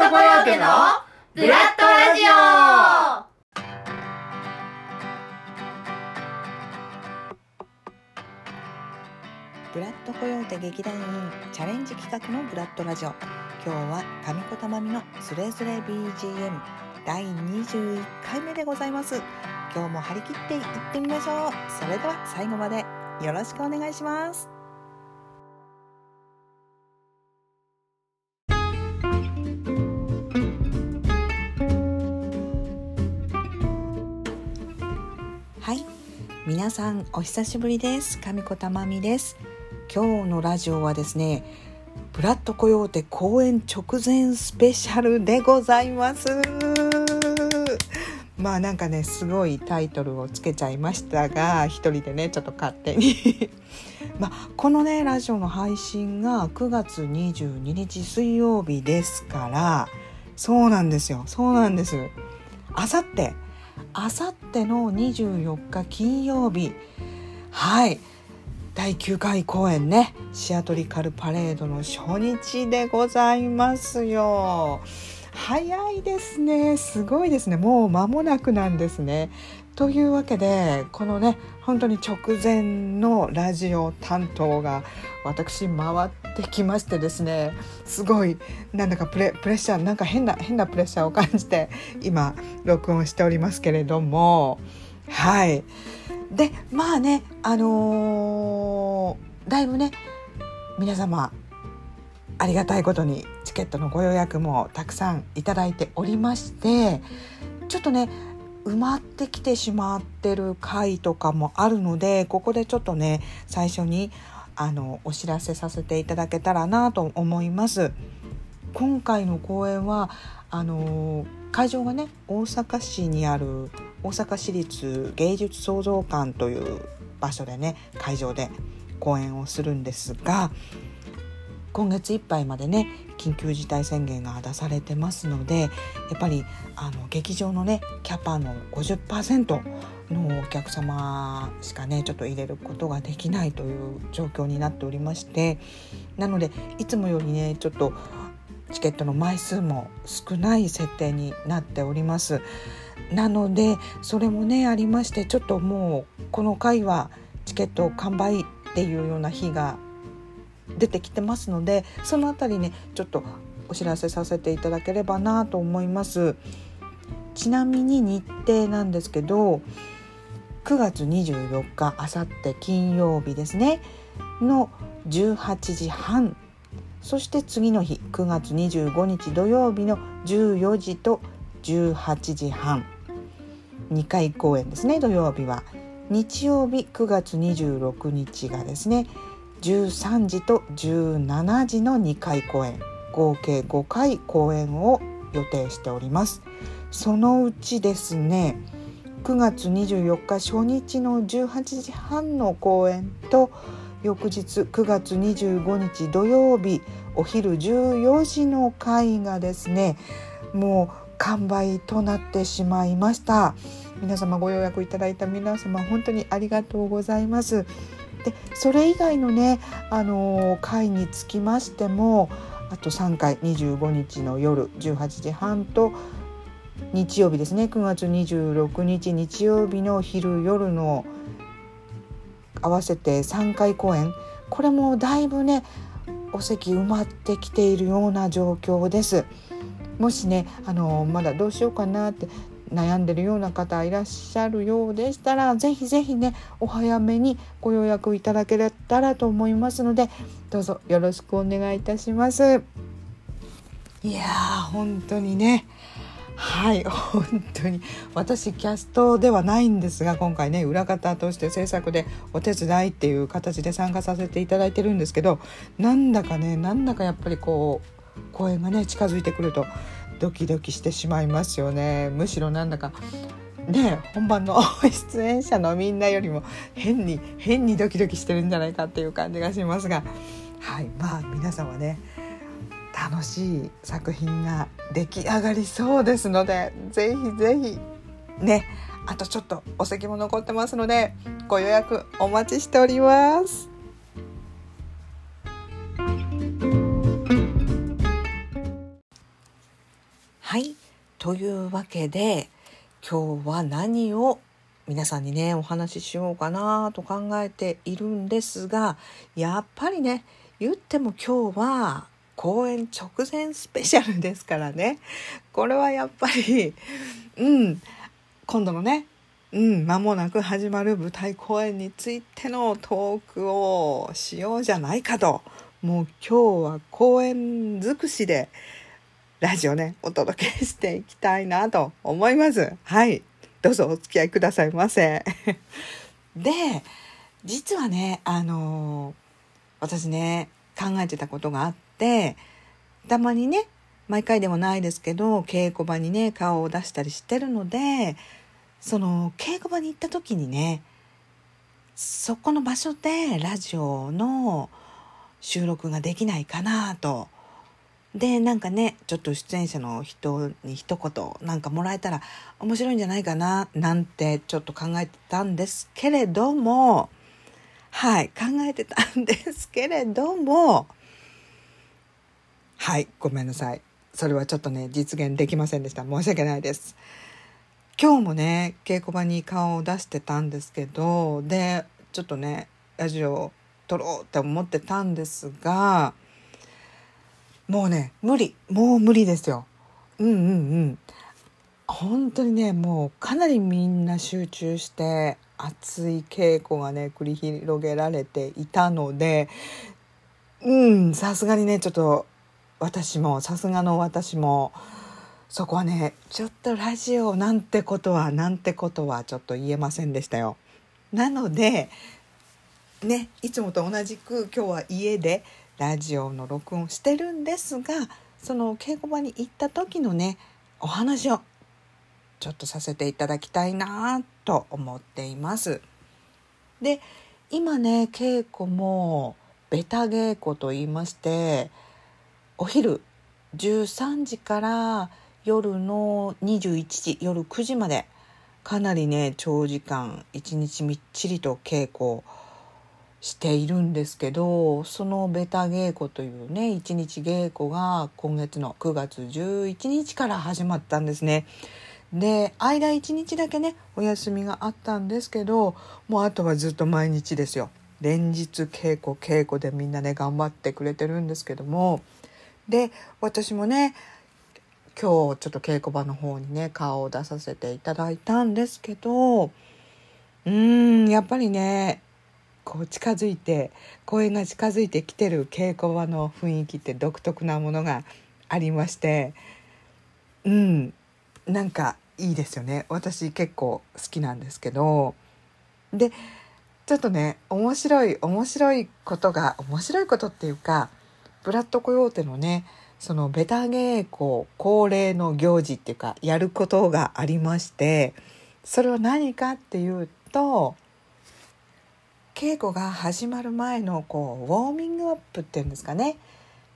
トコヨーテのブラッドラジオ。ブラッドコヨーテ劇団員チャレンジ企画のブラッドラジオ。今日は上子玉美のスレスレ BGM 第21回目でございます。今日も張り切っていってみましょう。それでは最後までよろしくお願いします。皆さんお久しぶりです。上子玉美です。今日のラジオはですねブラッドコヨーテ公演直前スペシャルでございます。まあなんかねすごいタイトルをつけちゃいましたが一人でねちょっと勝手に。まあこのねラジオの配信が9月22日水曜日ですからそうなんですよ。そうなんです。あさってあさっての24日金曜日。はい。第9回公演ね。シアトリカルパレードの初日でございますよ。早いですね。すごいですね。もう間もなくなんですね。というわけでこのね本当に直前のラジオ担当が私回ってきましてですねすごいなんだかプレッシャーなんか変な変なプレッシャーを感じて今録音しておりますけれどもはい。でまあねあのー、だいぶね皆様ありがたいことにチケットのご予約もたくさんいただいておりましてちょっとね埋まってきてしまってる回とかもあるのでここでちょっとね最初にあのお知らせさせていただけたらなと思います。今回の公演はあの会場がね大阪市にある大阪市立芸術創造館という場所でね会場で公演をするんですが今月いっぱいまでね緊急事態宣言が出されてますのでやっぱりあの劇場のねキャパの50%のお客様しかねちょっと入れることができないという状況になっておりましてなのでいつもよりねちょっとチケットの枚数も少ない設定になっております。なのでそれもねありましてちょっともうこの回はチケット完売っていうような日が出てきてますのでそのあたりねちょっとお知らせさせていただければなと思います。ちなみに日程なんですけど9月24日あさって金曜日ですね。の18時半そして次の日9月25日土曜日の14時と18時半2回公演ですね土曜日は。日曜日9月26日がですね13時と17時の2回公演合計5回公演を予定しております。そのうちですね9月24日初日の18時半の公演と翌日9月25日土曜日お昼14時の回がですねもう完売となってしまいました。皆様ご予約いただいた皆様本当にありがとうございます。でそれ以外のねあの回につきましてもあと3回25日の夜18時半と日曜日ですね9月26日日曜日の昼夜の合わせて3回公演これもだいぶねお席埋まってきているような状況です。もしねあのまだどうしようかなって悩んでるような方いらっしゃるようでしたらぜひぜひねお早めにご予約いただけたらと思いますのでどうぞよろしくお願いいたします。いやー本当にね。はい本当に。私キャストではないんですが今回ね裏方として制作でお手伝いっていう形で参加させていただいてるんですけどなんだかねなんだかやっぱりこう公演がね近づいてくるとドキドキしてしまいますよねむしろなんだかね本番の 出演者のみんなよりも変に変にドキドキしてるんじゃないかっていう感じがしますがはいまあ皆様ね楽しい作品が出来上がりそうですのでぜひぜひねあとちょっとお席も残ってますのでご予約お待ちしております。はい。というわけで今日は何を皆さんにねお話ししようかなと考えているんですがやっぱりね言っても今日は公演直前スペシャルですからね。これはやっぱりうん今度のねうん間もなく始まる舞台公演についてのトークをしようじゃないかと。もう今日は公演尽くしでラジオねお届けしていきたいなと思いますはいどうぞお付き合いくださいませ で実はねあの私ね考えてたことがあってたまにね毎回でもないですけど稽古場にね顔を出したりしてるのでその稽古場に行った時にねそこの場所でラジオの収録ができないかなと。でなんかねちょっと出演者の人に一言なんかもらえたら面白いんじゃないかななんてちょっと考えてたんですけれどもはい考えてたんですけれどもはいごめんなさい。それはちょっとね実現できませんでした。申し訳ないです。今日もね稽古場に顔を出してたんですけどでちょっとねラジオ撮ろうって思ってたんですがもうね無理。もう無理ですよ。うんうんうん。本当にねもうかなりみんな集中して熱い稽古がね繰り広げられていたのでうんさすがにねちょっと私もさすがの私もそこはねちょっとラジオなんてことはなんてことはちょっと言えませんでしたよ。なのでねいつもと同じく今日は家でラジオの録音してるんですがその稽古場に行った時のねお話をちょっとさせていただきたいなと思っています。で今ね稽古もベタ稽古と言いましてお昼13時から夜の21時夜9時までかなりね長時間一日みっちりと稽古しているんですけどそのベタ稽古というね一日稽古が今月の9月11日から始まったんですね。で間1日だけねお休みがあったんですけどもうあとはずっと毎日ですよ。連日稽古稽古でみんなね頑張ってくれてるんですけどもで私もね今日ちょっと稽古場の方にね顔を出させていただいたんですけどうーんやっぱりねこう近づいて公演が近づいてきてる稽古場の雰囲気って独特なものがありましてうんなんかいいですよね。私結構好きなんですけど。でちょっとね面白い面白いことが面白いことっていうかブラッドコヨーテのねそのベタ稽古恒例の行事っていうかやることがありましてそれは何かっていうと稽古が始まる前のこうウォーミングアップっていうんですかね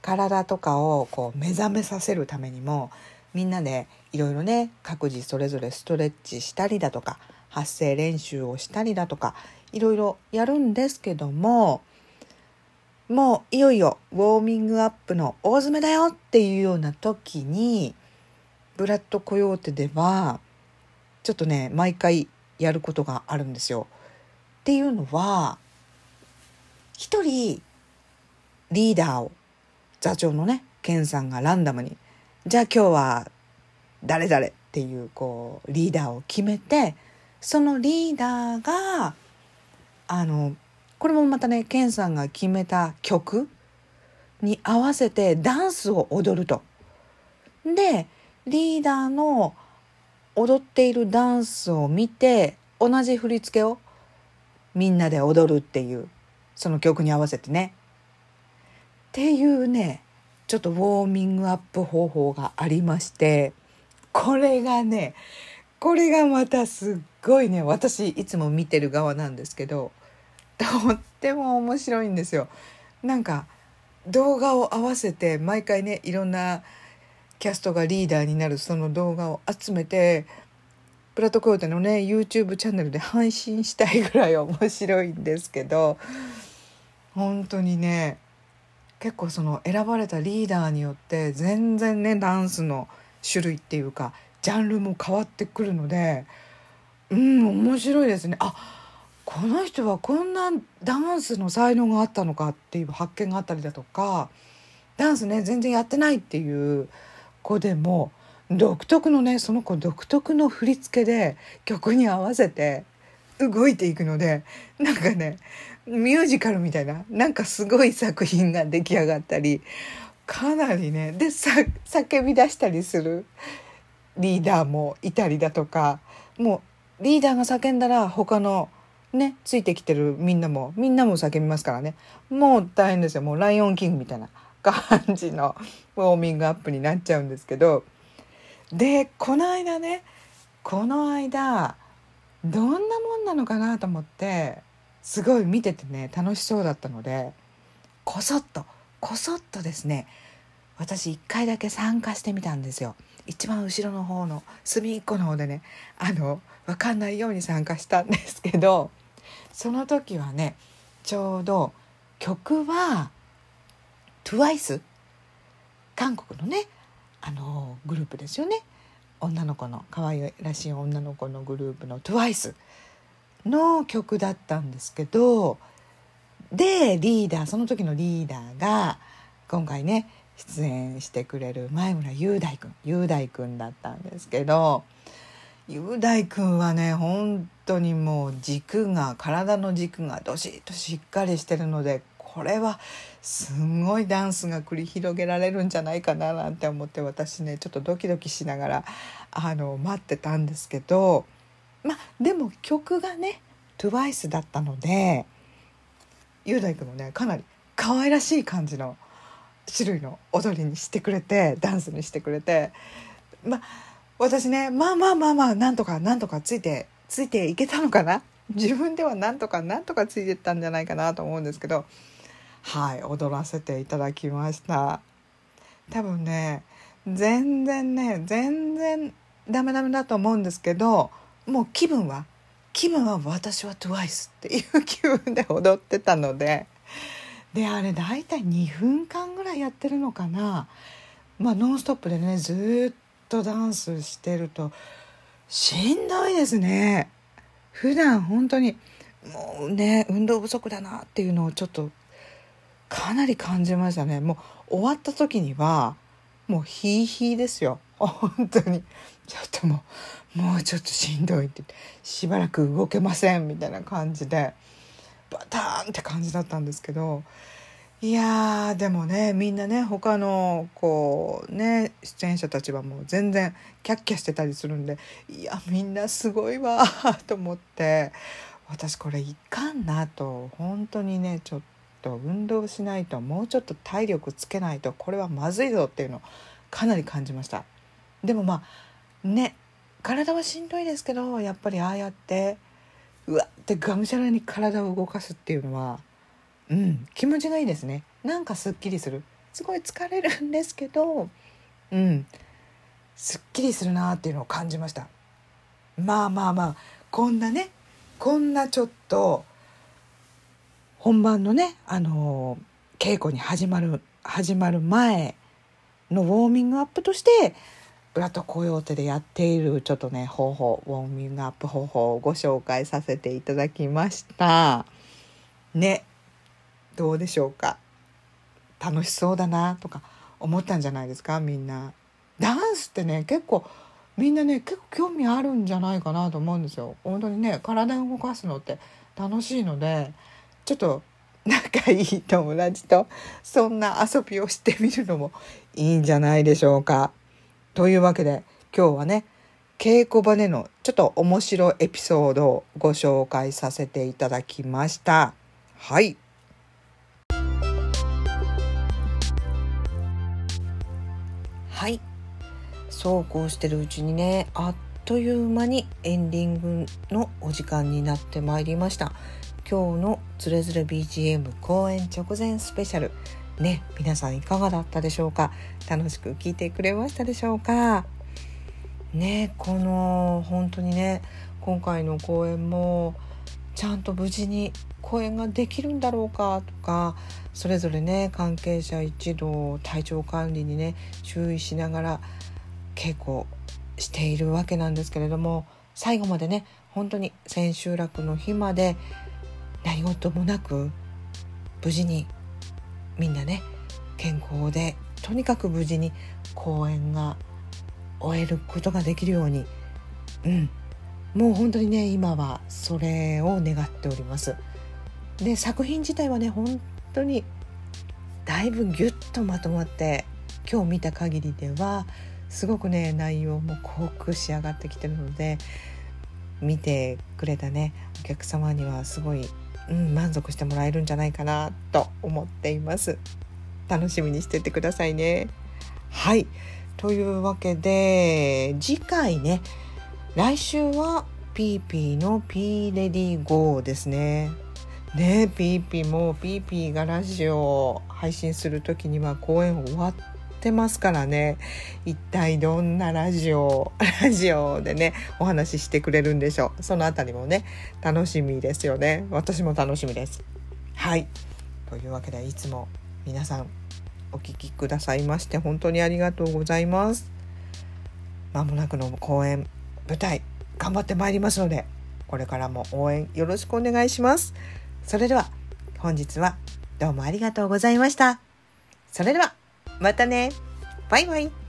体とかをこう目覚めさせるためにもみんなでいろいろね各自それぞれストレッチしたりだとか発声練習をしたりだとかいろいろやるんですけどももういよいよウォーミングアップの大詰めだよっていうような時にブラッドコヨーテではちょっとね毎回やることがあるんですよ。っていうのは一人リーダーを座長のねケンさんがランダムにじゃあ今日は誰々っていうこうリーダーを決めてそのリーダーがあのこれもまたねケンさんが決めた曲に合わせてダンスを踊ると。でリーダーの踊っているダンスを見て同じ振り付けをみんなで踊るっていうその曲に合わせてね。っていうねちょっとウォーミングアップ方法がありましてこれがねこれがまたすっごいね私いつも見てる側なんですけどとっても面白いんですよ。なんか動画を合わせて毎回ねいろんなキャストがリーダーになるその動画を集めてプラットコーテのね YouTube チャンネルで配信したいぐらい面白いんですけど本当にね結構その選ばれたリーダーによって全然ねダンスの種類っていうかジャンルも変わってくるのでうん面白いですね。あこの人はこんなダンスの才能があったのかっていう発見があったりだとかダンスね全然やってないっていう子でも独特のねその子独特の振り付けで曲に合わせて動いていくのでなんかねミュージカルみたいななんかすごい作品が出来上がったりかなりねでさ叫び出したりするリーダーもいたりだとかもうリーダーが叫んだら他のねついてきてるみんなもみんなも叫びますからね。もう大変ですよ。もうライオンキングみたいな感じのウォーミングアップになっちゃうんですけどでこの間ねこの間どんなもんなのかなと思ってすごい見ててね楽しそうだったのでこそっとこそっとですね私1回だけ参加してみたんですよ。一番後ろの方の隅っこの方でねあの分かんないように参加したんですけどその時はねちょうど曲は TWICE 韓国のねあのグループですよね。女の子の可愛らしい女の子のグループの TWICE の曲だったんですけどでリーダーその時のリーダーが今回ね出演してくれる前村雄大君雄大君だったんですけど雄大君はね本当にもう軸が体の軸がどしっとしっかりしてるのでこれはすごいダンスが繰り広げられるんじゃないかななんて思って私ねちょっとドキドキしながらあの待ってたんですけどまあでも曲がね TWICE だったので雄大君もねかなり可愛らしい感じの種類の踊りにしてくれてダンスにしてくれてまあ私ねまあまあまあまあなんとかなんとかついてついていけたのかな？自分ではなんとかなんとかついてったんじゃないかなと思うんですけどはい踊らせていただきました。多分ね全然ね全然ダメダメだと思うんですけどもう気分は気分は私は TWICE っていう気分で踊ってたのでであれ大体2分間ぐらいやってるのかな。まあノンストップでねずっとダンスしてるとしんどいですね。普段本当にもうね運動不足だなっていうのをちょっとかなり感じましたね。もう終わった時にはもうヒーヒーですよ。本当に。ちょっともうもうちょっとしんどいって。しばらく動けませんみたいな感じでバターンって感じだったんですけどいやでもねみんなね他のこうね出演者たちはもう全然キャッキャしてたりするんでいやみんなすごいわと思って私これいかんなと本当にねちょっとと運動しないともうちょっと体力つけないとこれはまずいぞっていうのをかなり感じました。でもまあね体はしんどいですけどやっぱりああやってうわってがむしゃらに体を動かすっていうのはうん気持ちがいいですね。なんかすっきりする。すごい疲れるんですけどうんすっきりするなっていうのを感じました。まあまあまあこんなねこんなちょっと本番のねあの稽古に始まる始まる前のウォーミングアップとしてブラッドコヨーテでやっているちょっとね方法ウォーミングアップ方法をご紹介させていただきました。ねどうでしょうか？楽しそうだなとか思ったんじゃないですか？みんな。ダンスってね結構みんなね結構興味あるんじゃないかなと思うんですよ。本当にね体を動かすのって楽しいのでちょっと仲いい友達とそんな遊びをしてみるのもいいんじゃないでしょうか。というわけで今日はね稽古場でのちょっと面白いエピソードをご紹介させていただきました。はい。はい。そうこうしてるうちにねあっという間にエンディングのお時間になってまいりました。今日のつれづれ BGM 公演直前スペシャル。ね皆さんいかがだったでしょうか？楽しく聞いてくれましたでしょうか？ねこの本当にね今回の公演もちゃんと無事に公演ができるんだろうかとかそれぞれね関係者一同体調管理にね注意しながら稽古しているわけなんですけれども最後までね本当に千秋楽の日まで何事もなく無事にみんなね健康でとにかく無事に公演が終えることができるようにうん。もう本当にね今はそれを願っております。で作品自体はね本当にだいぶギュッとまとまって今日見た限りではすごくね内容も濃く仕上がってきてるので見てくれたねお客様にはすごい、うん、満足してもらえるんじゃないかなと思っています。楽しみにしててくださいね。はい。というわけで次回ね来週はピーピーのピー Ready Go ですね。ねピーピーもピーピーがラジオを配信する時には公演終わってますからね。一体どんなラジオ ラジオでねお話ししてくれるんでしょう。そのあたりもね楽しみですよね。私も楽しみです。はい。というわけでいつも皆さんお聞きくださいまして本当にありがとうございます。まもなくの公演舞台頑張ってまいりますのでこれからも応援よろしくお願いします。それでは本日はどうもありがとうございました。それではまたね。バイバイ。